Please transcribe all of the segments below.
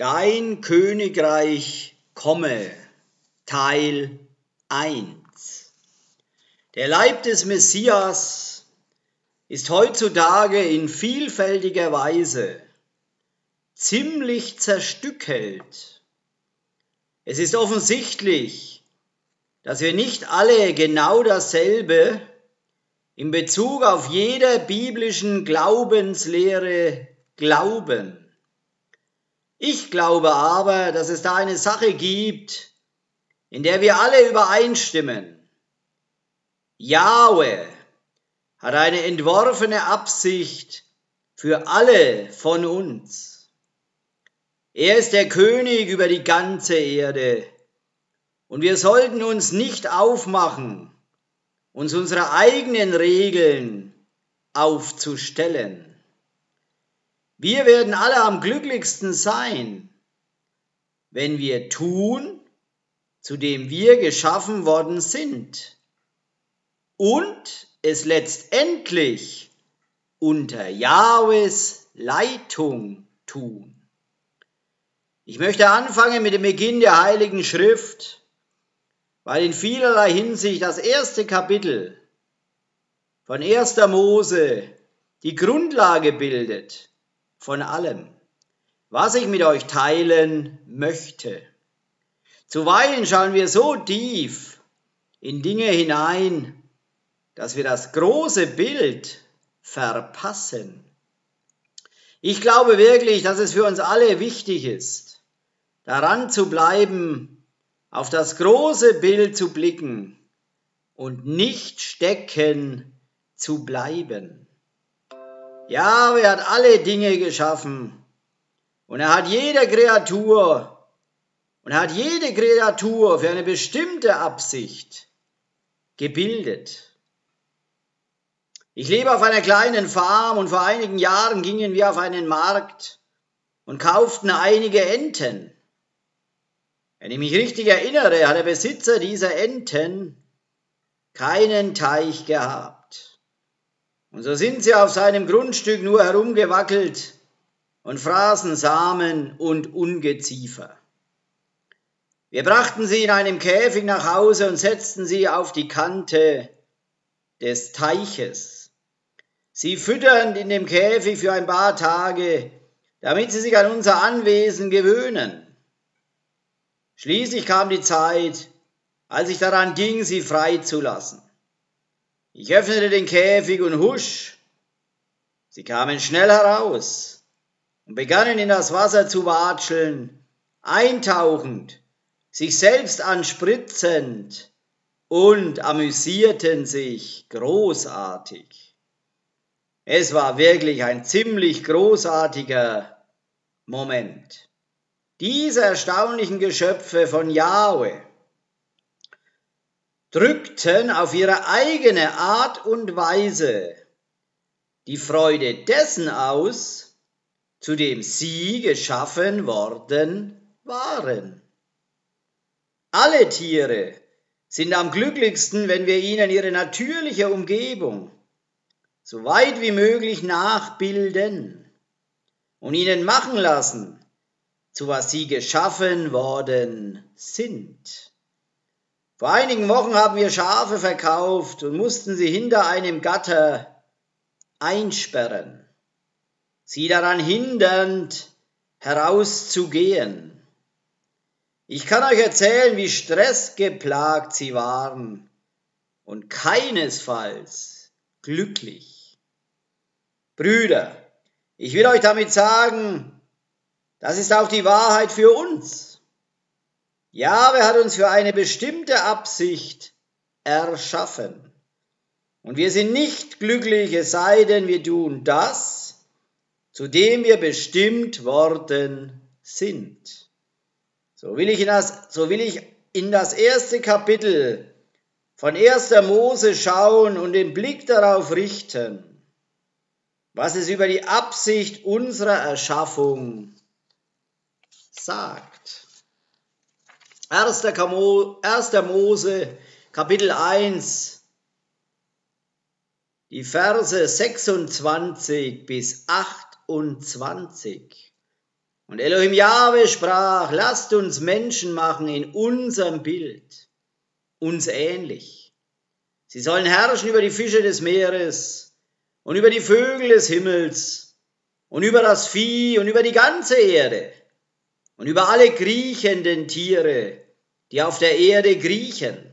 Dein Königreich komme, Teil 1. Der Leib des Messias ist heutzutage in vielfältiger Weise ziemlich zerstückelt. Es ist offensichtlich, dass wir nicht alle genau dasselbe in Bezug auf jede biblischen Glaubenslehre glauben. Ich glaube aber, dass es da eine Sache gibt, in der wir alle übereinstimmen. Yahweh hat eine entworfene Absicht für alle von uns. Er ist der König über die ganze Erde und wir sollten uns nicht aufmachen, uns unsere eigenen Regeln aufzustellen. Wir werden alle am glücklichsten sein, wenn wir tun, zu dem wir geschaffen worden sind und es letztendlich unter Jahwes Leitung tun. Ich möchte anfangen mit dem Beginn der Heiligen Schrift, weil in vielerlei Hinsicht das erste Kapitel von 1. Mose die Grundlage bildet von allem, was ich mit euch teilen möchte. Zuweilen schauen wir so tief in Dinge hinein, dass wir das große Bild verpassen. Ich glaube wirklich, dass es für uns alle wichtig ist, daran zu bleiben, auf das große Bild zu blicken und nicht stecken zu bleiben. Ja, er hat alle Dinge geschaffen. Und er hat jede Kreatur und er hat jede Kreatur für eine bestimmte Absicht gebildet. Ich lebe auf einer kleinen Farm und vor einigen Jahren gingen wir auf einen Markt und kauften einige Enten. Wenn ich mich richtig erinnere, hat der Besitzer dieser Enten keinen Teich gehabt. Und so sind sie auf seinem Grundstück nur herumgewackelt und fraßen Samen und Ungeziefer. Wir brachten sie in einem Käfig nach Hause und setzten sie auf die Kante des Teiches. Sie fütternd in dem Käfig für ein paar Tage, damit sie sich an unser Anwesen gewöhnen. Schließlich kam die Zeit, als ich daran ging, sie freizulassen. Ich öffnete den Käfig und husch, sie kamen schnell heraus und begannen in das Wasser zu watscheln, eintauchend, sich selbst anspritzend und amüsierten sich großartig. Es war wirklich ein ziemlich großartiger Moment. Diese erstaunlichen Geschöpfe von Yahweh drückten auf ihre eigene Art und Weise die Freude dessen aus, zu dem sie geschaffen worden waren. Alle Tiere sind am glücklichsten, wenn wir ihnen ihre natürliche Umgebung so weit wie möglich nachbilden und ihnen machen lassen, zu was sie geschaffen worden sind. Vor einigen Wochen haben wir Schafe verkauft und mussten sie hinter einem Gatter einsperren, sie daran hindernd herauszugehen. Ich kann euch erzählen, wie stressgeplagt sie waren und keinesfalls glücklich. Brüder, ich will euch damit sagen, das ist auch die Wahrheit für uns. Jahwe hat uns für eine bestimmte Absicht erschaffen. Und wir sind nicht glücklich, es sei denn, wir tun das, zu dem wir bestimmt worden sind. So will ich in das, so will ich in das erste Kapitel von 1. Mose schauen und den Blick darauf richten, was es über die Absicht unserer Erschaffung sagt. 1. Mose, Kapitel 1, die Verse 26 bis 28. Und Elohim Jahwe sprach, lasst uns Menschen machen in unserem Bild, uns ähnlich. Sie sollen herrschen über die Fische des Meeres und über die Vögel des Himmels und über das Vieh und über die ganze Erde und über alle kriechenden Tiere, die auf der Erde kriechen.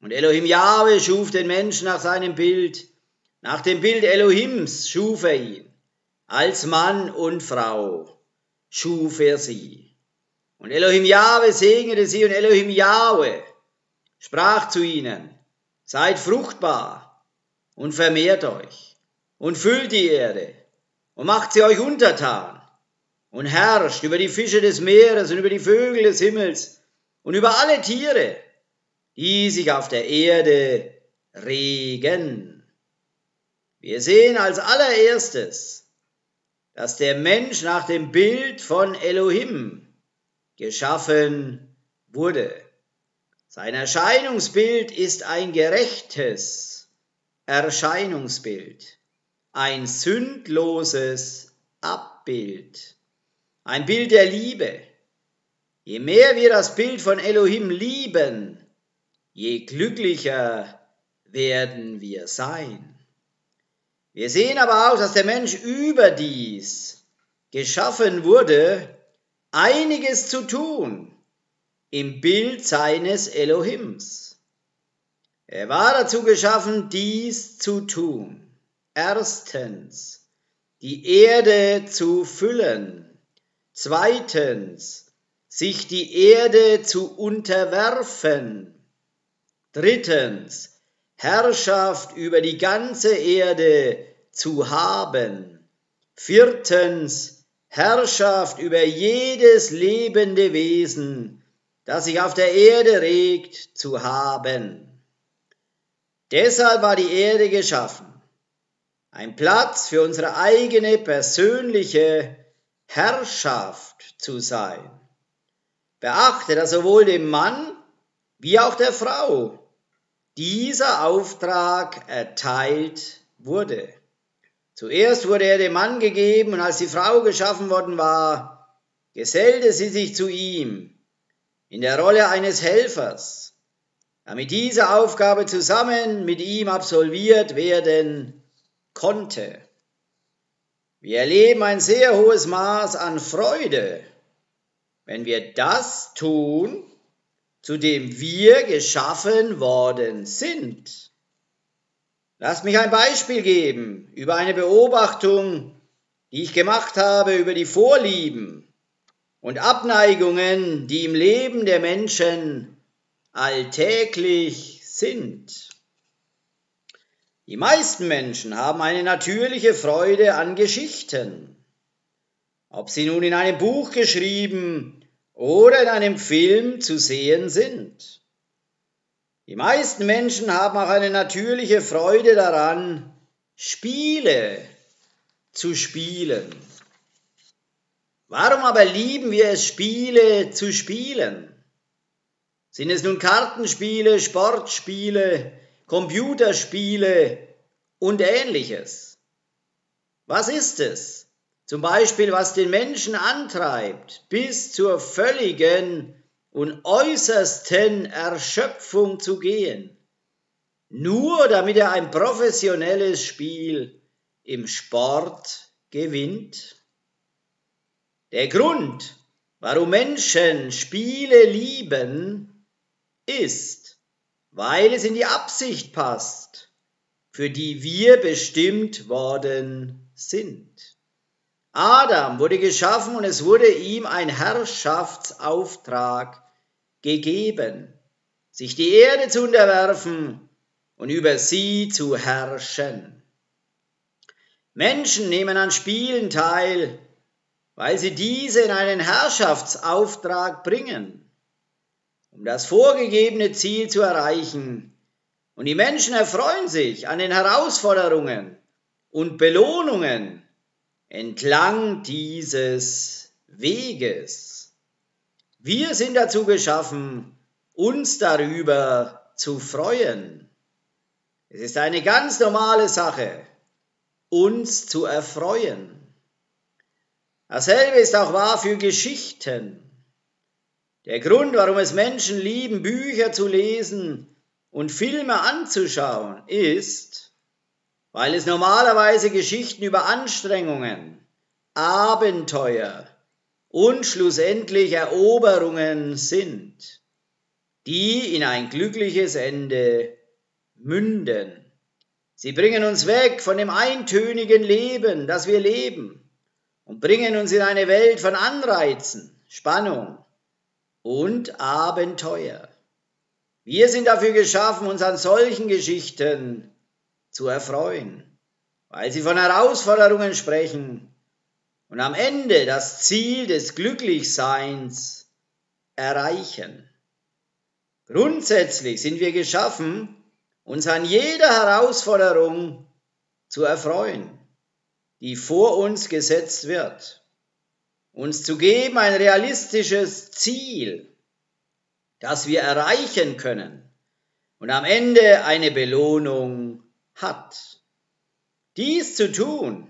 Und Elohim Jahwe schuf den Menschen nach seinem Bild, nach dem Bild Elohims schuf er ihn, als Mann und Frau schuf er sie. Und Elohim Jahwe segnete sie und Elohim Jahwe sprach zu ihnen, seid fruchtbar und vermehrt euch und füllt die Erde und macht sie euch untertan und herrscht über die Fische des Meeres und über die Vögel des Himmels und über alle Tiere, die sich auf der Erde regen. Wir sehen als allererstes, dass der Mensch nach dem Bild von Elohim geschaffen wurde. Sein Erscheinungsbild ist ein gerechtes Erscheinungsbild, ein sündloses Abbild, ein Bild der Liebe. Je mehr wir das Bild von Elohim lieben, je glücklicher werden wir sein. Wir sehen aber auch, dass der Mensch überdies geschaffen wurde, einiges zu tun im Bild seines Elohims. Er war dazu geschaffen, dies zu tun. Erstens, die Erde zu füllen. Zweitens, sich die Erde zu unterwerfen. Drittens, Herrschaft über die ganze Erde zu haben. Viertens, Herrschaft über jedes lebende Wesen, das sich auf der Erde regt, zu haben. Deshalb war die Erde geschaffen. Ein Platz für unsere eigene persönliche Herrschaft zu sein. Beachte, dass sowohl dem Mann wie auch der Frau dieser Auftrag erteilt wurde. Zuerst wurde er dem Mann gegeben und als die Frau geschaffen worden war, gesellte sie sich zu ihm in der Rolle eines Helfers, damit diese Aufgabe zusammen mit ihm absolviert werden konnte. Wir erleben ein sehr hohes Maß an Freude, wenn wir das tun, zu dem wir geschaffen worden sind. Lass mich ein Beispiel geben über eine Beobachtung, die ich gemacht habe über die Vorlieben und Abneigungen, die im Leben der Menschen alltäglich sind. Die meisten Menschen haben eine natürliche Freude an Geschichten. Ob sie nun in einem Buch geschrieben oder in einem Film zu sehen sind. Die meisten Menschen haben auch eine natürliche Freude daran, Spiele zu spielen. Warum aber lieben wir es, Spiele zu spielen? Sind es nun Kartenspiele, Sportspiele, Computerspiele und ähnliches? Was ist es? Zum Beispiel, was den Menschen antreibt, bis zur völligen und äußersten Erschöpfung zu gehen, nur damit er ein professionelles Spiel im Sport gewinnt? Der Grund, warum Menschen Spiele lieben, ist, weil es in die Absicht passt, für die wir bestimmt worden sind. Adam wurde geschaffen und es wurde ihm ein Herrschaftsauftrag gegeben, sich die Erde zu unterwerfen und über sie zu herrschen. Menschen nehmen an Spielen teil, weil sie diese in einen Herrschaftsauftrag bringen, um das vorgegebene Ziel zu erreichen. Und die Menschen erfreuen sich an den Herausforderungen und Belohnungen, entlang dieses Weges. Wir sind dazu geschaffen, uns darüber zu freuen. Es ist eine ganz normale Sache, uns zu erfreuen. Dasselbe ist auch wahr für Geschichten. Der Grund, warum es Menschen lieben, Bücher zu lesen und Filme anzuschauen, ist, weil es normalerweise Geschichten über Anstrengungen, Abenteuer und schlussendlich Eroberungen sind, die in ein glückliches Ende münden. Sie bringen uns weg von dem eintönigen Leben, das wir leben und bringen uns in eine Welt von Anreizen, Spannung und Abenteuer. Wir sind dafür geschaffen, uns an solchen Geschichten zu erfreuen, weil sie von Herausforderungen sprechen und am Ende das Ziel des Glücklichseins erreichen. Grundsätzlich sind wir geschaffen, uns an jeder Herausforderung zu erfreuen die vor uns gesetzt wird. Uns zu geben ein realistisches Ziel, das wir erreichen können und am Ende eine Belohnung hat. Dies zu tun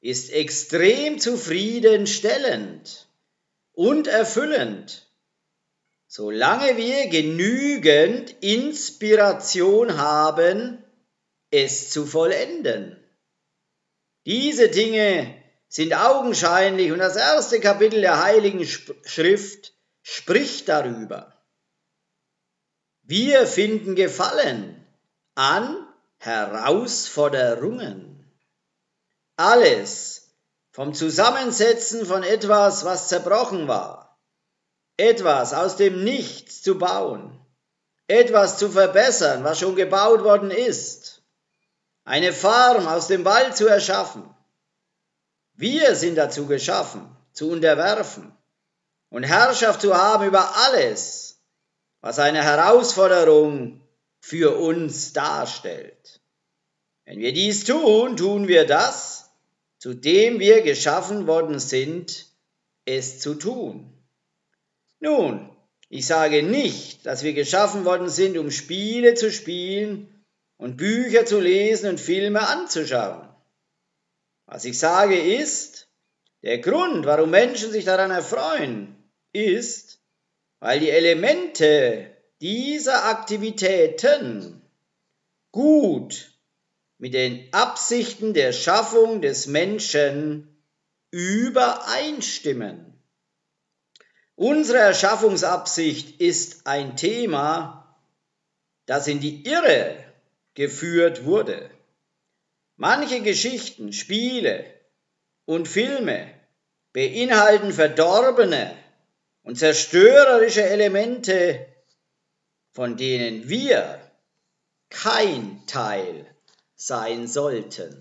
ist extrem zufriedenstellend und erfüllend, solange wir genügend Inspiration haben, es zu vollenden. Diese Dinge sind augenscheinlich und das erste Kapitel der Heiligen Schrift spricht darüber. Wir finden Gefallen an Herausforderungen. Alles vom Zusammensetzen von etwas, was zerbrochen war, etwas aus dem Nichts zu bauen, etwas zu verbessern, was schon gebaut worden ist, eine Farm aus dem Wald zu erschaffen. Wir sind dazu geschaffen, zu unterwerfen und Herrschaft zu haben über alles, was eine Herausforderung für uns darstellt. Wenn wir dies tun, tun wir das, zu dem wir geschaffen worden sind, es zu tun. Nun, ich sage nicht, dass wir geschaffen worden sind, um Spiele zu spielen und Bücher zu lesen und Filme anzuschauen. Was ich sage ist, der Grund, warum Menschen sich daran erfreuen, ist, weil die Elemente dieser Aktivitäten gut mit den Absichten der Schaffung des Menschen übereinstimmen. Unsere Erschaffungsabsicht ist ein Thema, das in die Irre geführt wurde. Manche Geschichten, Spiele und Filme beinhalten verdorbene und zerstörerische Elemente, von denen wir kein Teil sein sollten.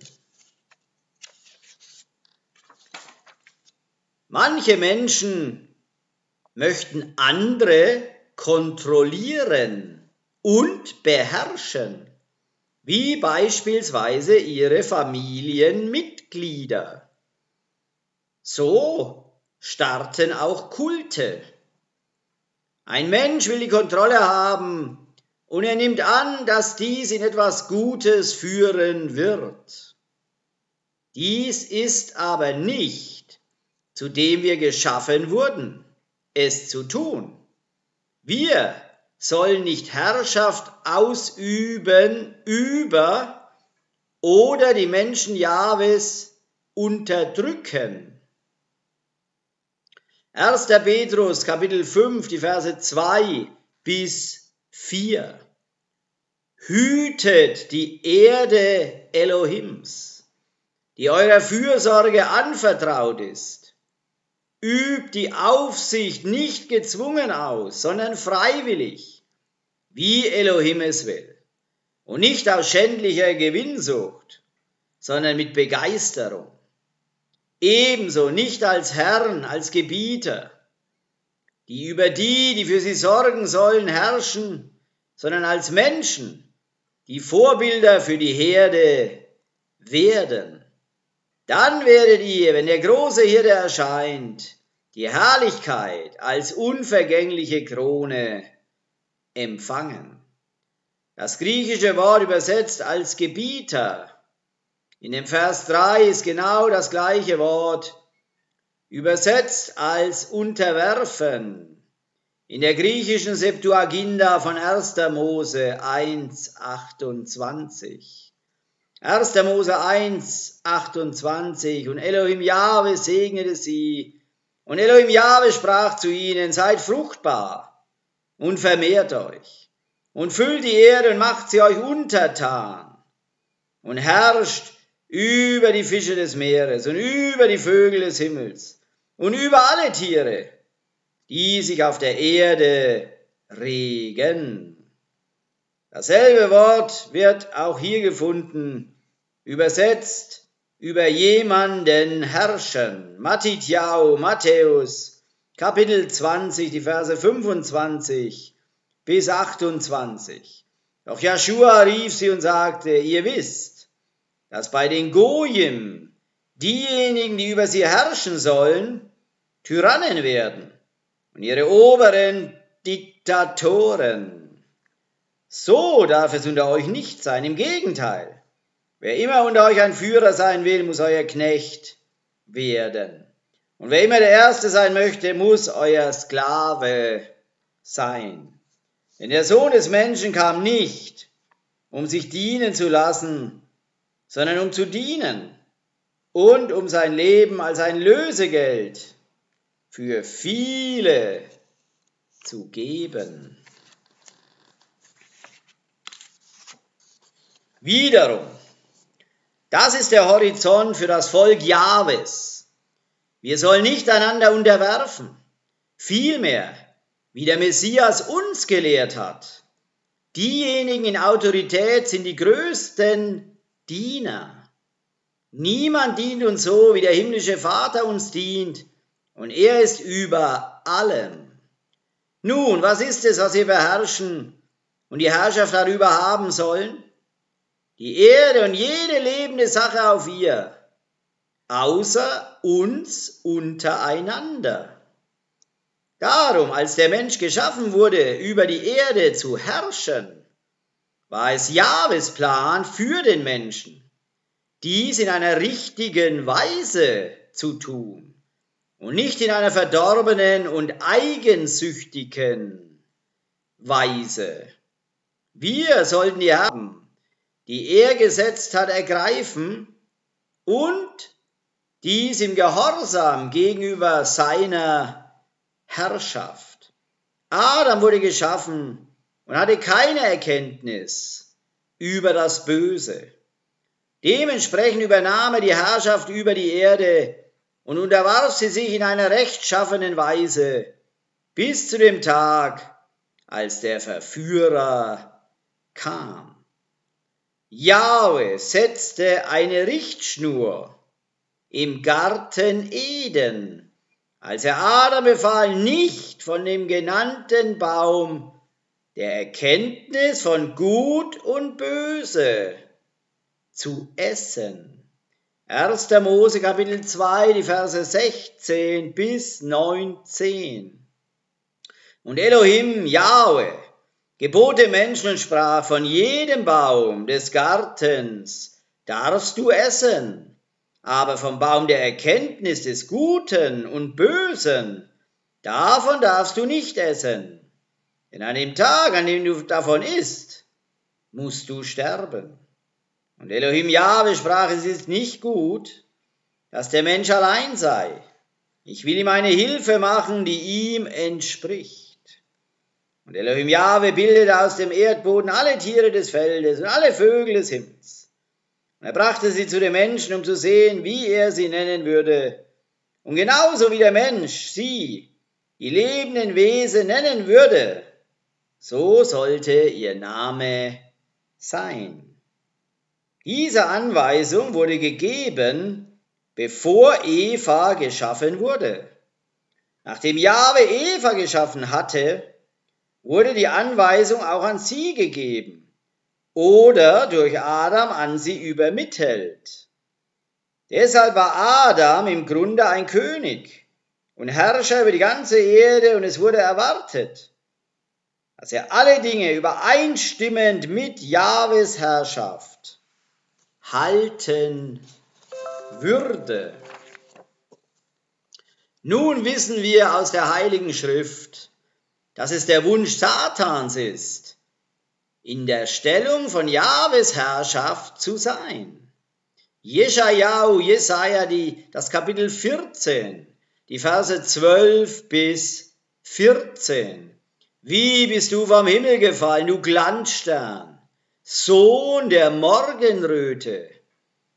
Manche Menschen möchten andere kontrollieren und beherrschen wie beispielsweise ihre Familienmitglieder. So starten auch Kulte. Ein Mensch will die Kontrolle haben und er nimmt an, dass dies in etwas Gutes führen wird. Dies ist aber nicht, zu dem wir geschaffen wurden, es zu tun. Wir soll nicht Herrschaft ausüben über oder die Menschen Jahwes unterdrücken. 1. Petrus Kapitel 5, die Verse 2 bis 4. Hütet die Erde Elohims, die eurer Fürsorge anvertraut ist übt die Aufsicht nicht gezwungen aus, sondern freiwillig, wie Elohim es will. Und nicht aus schändlicher Gewinnsucht, sondern mit Begeisterung. Ebenso nicht als Herrn, als Gebieter, die über die, die für sie sorgen sollen, herrschen, sondern als Menschen, die Vorbilder für die Herde werden. Dann werdet ihr, wenn der große Hirte erscheint, die Herrlichkeit als unvergängliche Krone empfangen. Das griechische Wort übersetzt als Gebieter in dem Vers 3 ist genau das gleiche Wort übersetzt als unterwerfen. In der griechischen Septuaginta von 1. Mose 1, 28. 1. Mose 1, 28. Und Elohim Jahwe segnete sie. Und Elohim Jahwe sprach zu ihnen, seid fruchtbar und vermehrt euch und füllt die Erde und macht sie euch untertan und herrscht über die Fische des Meeres und über die Vögel des Himmels und über alle Tiere, die sich auf der Erde regen. Dasselbe Wort wird auch hier gefunden, übersetzt über jemanden herrschen. Matthäus, Matthäus, Kapitel 20, die Verse 25 bis 28. Doch Joshua rief sie und sagte, ihr wisst, dass bei den Gojim diejenigen, die über sie herrschen sollen, Tyrannen werden und ihre oberen Diktatoren. So darf es unter euch nicht sein, im Gegenteil. Wer immer unter euch ein Führer sein will, muss euer Knecht werden. Und wer immer der Erste sein möchte, muss euer Sklave sein. Denn der Sohn des Menschen kam nicht, um sich dienen zu lassen, sondern um zu dienen und um sein Leben als ein Lösegeld für viele zu geben. Wiederum, das ist der Horizont für das Volk Jahwes. Wir sollen nicht einander unterwerfen, vielmehr wie der Messias uns gelehrt hat. Diejenigen in Autorität sind die größten Diener. Niemand dient uns so, wie der himmlische Vater uns dient, und er ist über allem. Nun, was ist es, was wir beherrschen und die Herrschaft darüber haben sollen? Die Erde und jede lebende Sache auf ihr, außer uns untereinander. Darum, als der Mensch geschaffen wurde, über die Erde zu herrschen, war es Jahwes Plan für den Menschen, dies in einer richtigen Weise zu tun und nicht in einer verdorbenen und eigensüchtigen Weise. Wir sollten die Haben, die er gesetzt hat, ergreifen und dies im Gehorsam gegenüber seiner Herrschaft. Adam wurde geschaffen und hatte keine Erkenntnis über das Böse. Dementsprechend übernahm er die Herrschaft über die Erde und unterwarf sie sich in einer rechtschaffenen Weise bis zu dem Tag, als der Verführer kam. Jahwe setzte eine Richtschnur im Garten Eden als er Adam befahl, nicht von dem genannten Baum der Erkenntnis von Gut und Böse zu essen. 1. Mose Kapitel 2, die Verse 16 bis 19. Und Elohim, Yahweh, gebot dem Menschen und sprach, von jedem Baum des Gartens darfst du essen, aber vom Baum der Erkenntnis des Guten und Bösen, davon darfst du nicht essen. Denn an dem Tag, an dem du davon isst, musst du sterben. Und Elohim Jahwe sprach, es ist nicht gut, dass der Mensch allein sei. Ich will ihm eine Hilfe machen, die ihm entspricht. Und Elohim Jahwe bildete aus dem Erdboden alle Tiere des Feldes und alle Vögel des Himmels er brachte sie zu dem Menschen, um zu sehen, wie er sie nennen würde. Und genauso wie der Mensch sie, die lebenden Wesen, nennen würde, so sollte ihr Name sein. Diese Anweisung wurde gegeben, bevor Eva geschaffen wurde. Nachdem Jahwe Eva geschaffen hatte, wurde die Anweisung auch an sie gegeben oder durch Adam an sie übermittelt. Deshalb war Adam im Grunde ein König und Herrscher über die ganze Erde und es wurde erwartet, dass er alle Dinge übereinstimmend mit Jahwes Herrschaft halten würde. Nun wissen wir aus der Heiligen Schrift, dass es der Wunsch Satans ist, in der Stellung von Jahwes Herrschaft zu sein. Jeschajahu, Jesaja, die, das Kapitel 14, die Verse 12 bis 14. Wie bist du vom Himmel gefallen, du Glanzstern, Sohn der Morgenröte?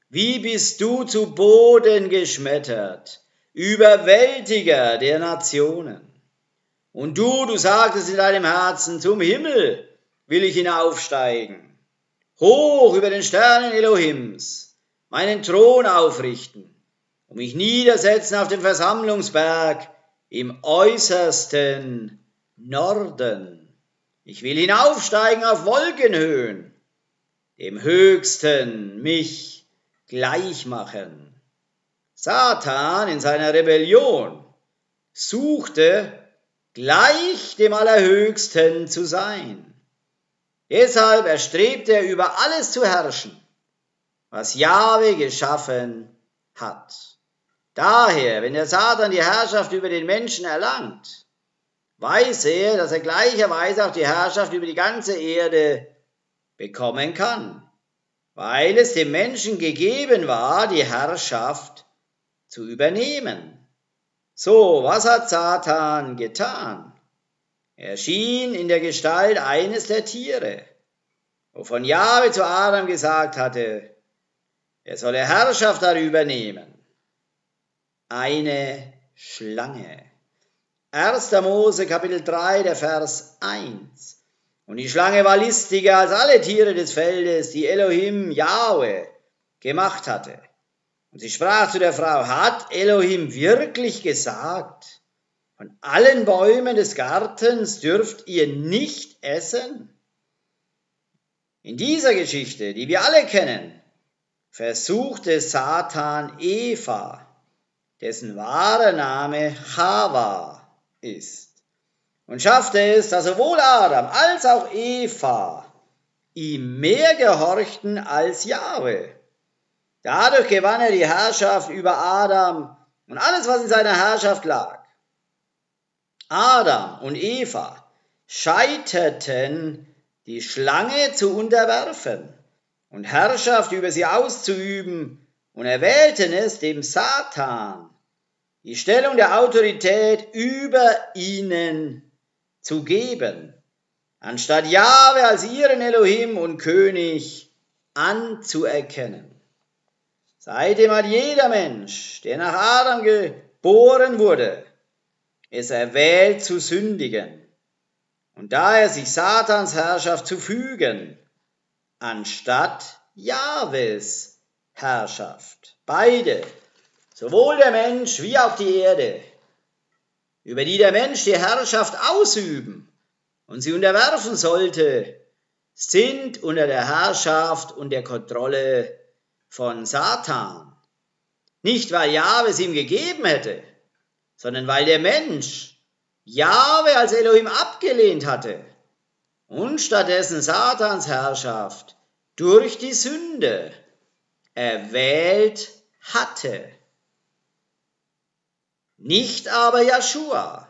Wie bist du zu Boden geschmettert, Überwältiger der Nationen? Und du, du sagtest in deinem Herzen, zum Himmel will ich hinaufsteigen, hoch über den Sternen Elohims, meinen Thron aufrichten und mich niedersetzen auf dem Versammlungsberg im äußersten Norden. Ich will hinaufsteigen auf Wolkenhöhen, dem Höchsten mich gleich machen. Satan in seiner Rebellion suchte gleich dem Allerhöchsten zu sein. Deshalb erstrebt er über alles zu herrschen, was Jahwe geschaffen hat. Daher, wenn der Satan die Herrschaft über den Menschen erlangt, weiß er, dass er gleicherweise auch die Herrschaft über die ganze Erde bekommen kann, weil es dem Menschen gegeben war, die Herrschaft zu übernehmen. So, was hat Satan getan? Er schien in der Gestalt eines der Tiere, wovon Jahwe zu Adam gesagt hatte, er solle Herrschaft darüber nehmen. Eine Schlange. 1. Mose Kapitel 3, der Vers 1. Und die Schlange war listiger als alle Tiere des Feldes, die Elohim Yahweh gemacht hatte. Und sie sprach zu der Frau, hat Elohim wirklich gesagt, von allen Bäumen des Gartens dürft ihr nicht essen? In dieser Geschichte, die wir alle kennen, versuchte Satan Eva, dessen wahrer Name Chava ist. Und schaffte es, dass sowohl Adam als auch Eva ihm mehr gehorchten als Jahwe. Dadurch gewann er die Herrschaft über Adam und alles, was in seiner Herrschaft lag. Adam und Eva scheiterten, die Schlange zu unterwerfen und Herrschaft über sie auszuüben und erwählten es dem Satan, die Stellung der Autorität über ihnen zu geben, anstatt Jahwe als ihren Elohim und König anzuerkennen. Seitdem hat jeder Mensch, der nach Adam geboren wurde, es erwählt zu sündigen und daher sich Satans Herrschaft zu fügen, anstatt Jahwes Herrschaft. Beide sowohl der Mensch wie auch die Erde, über die der Mensch die Herrschaft ausüben und sie unterwerfen sollte, sind unter der Herrschaft und der Kontrolle von Satan. Nicht weil Jahwe es ihm gegeben hätte, sondern weil der Mensch Jahwe als Elohim abgelehnt hatte und stattdessen Satans Herrschaft durch die Sünde erwählt hatte nicht aber Joshua.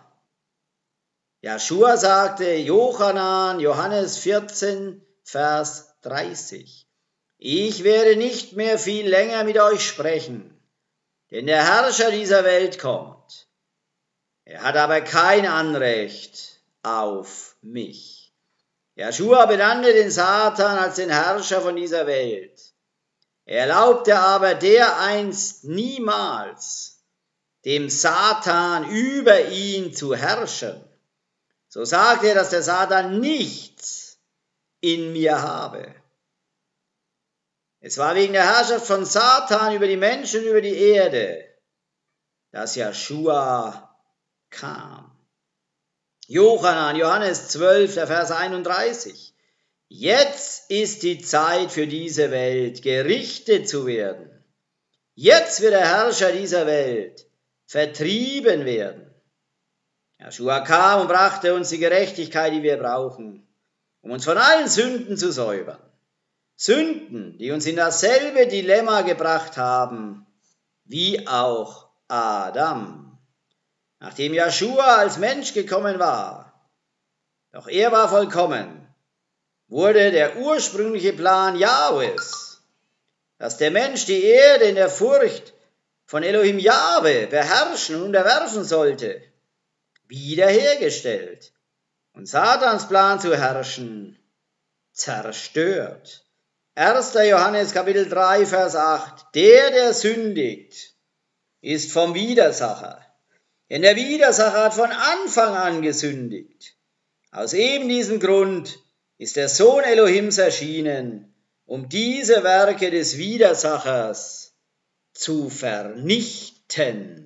Joshua sagte Johanan, Johannes 14, Vers 30. Ich werde nicht mehr viel länger mit euch sprechen, denn der Herrscher dieser Welt kommt. Er hat aber kein Anrecht auf mich. Joshua benannte den Satan als den Herrscher von dieser Welt. Er erlaubte aber dereinst niemals, dem Satan über ihn zu herrschen. So sagt er, dass der Satan nichts in mir habe. Es war wegen der Herrschaft von Satan über die Menschen, über die Erde, dass Joshua kam. Johannan, Johannes 12, der Vers 31. Jetzt ist die Zeit für diese Welt, gerichtet zu werden. Jetzt wird der Herrscher dieser Welt vertrieben werden. Joshua kam und brachte uns die Gerechtigkeit, die wir brauchen, um uns von allen Sünden zu säubern. Sünden, die uns in dasselbe Dilemma gebracht haben wie auch Adam. nachdem Joshua als Mensch gekommen war. Doch er war vollkommen, wurde der ursprüngliche Plan Jahwes, dass der Mensch die Erde in der Furcht von Elohim Jahwe beherrschen und unterwerfen sollte, wiederhergestellt und Satans Plan zu herrschen zerstört. 1. Johannes Kapitel 3, Vers 8. Der, der sündigt, ist vom Widersacher. Denn der Widersacher hat von Anfang an gesündigt. Aus eben diesem Grund ist der Sohn Elohims erschienen, um diese Werke des Widersachers zu vernichten.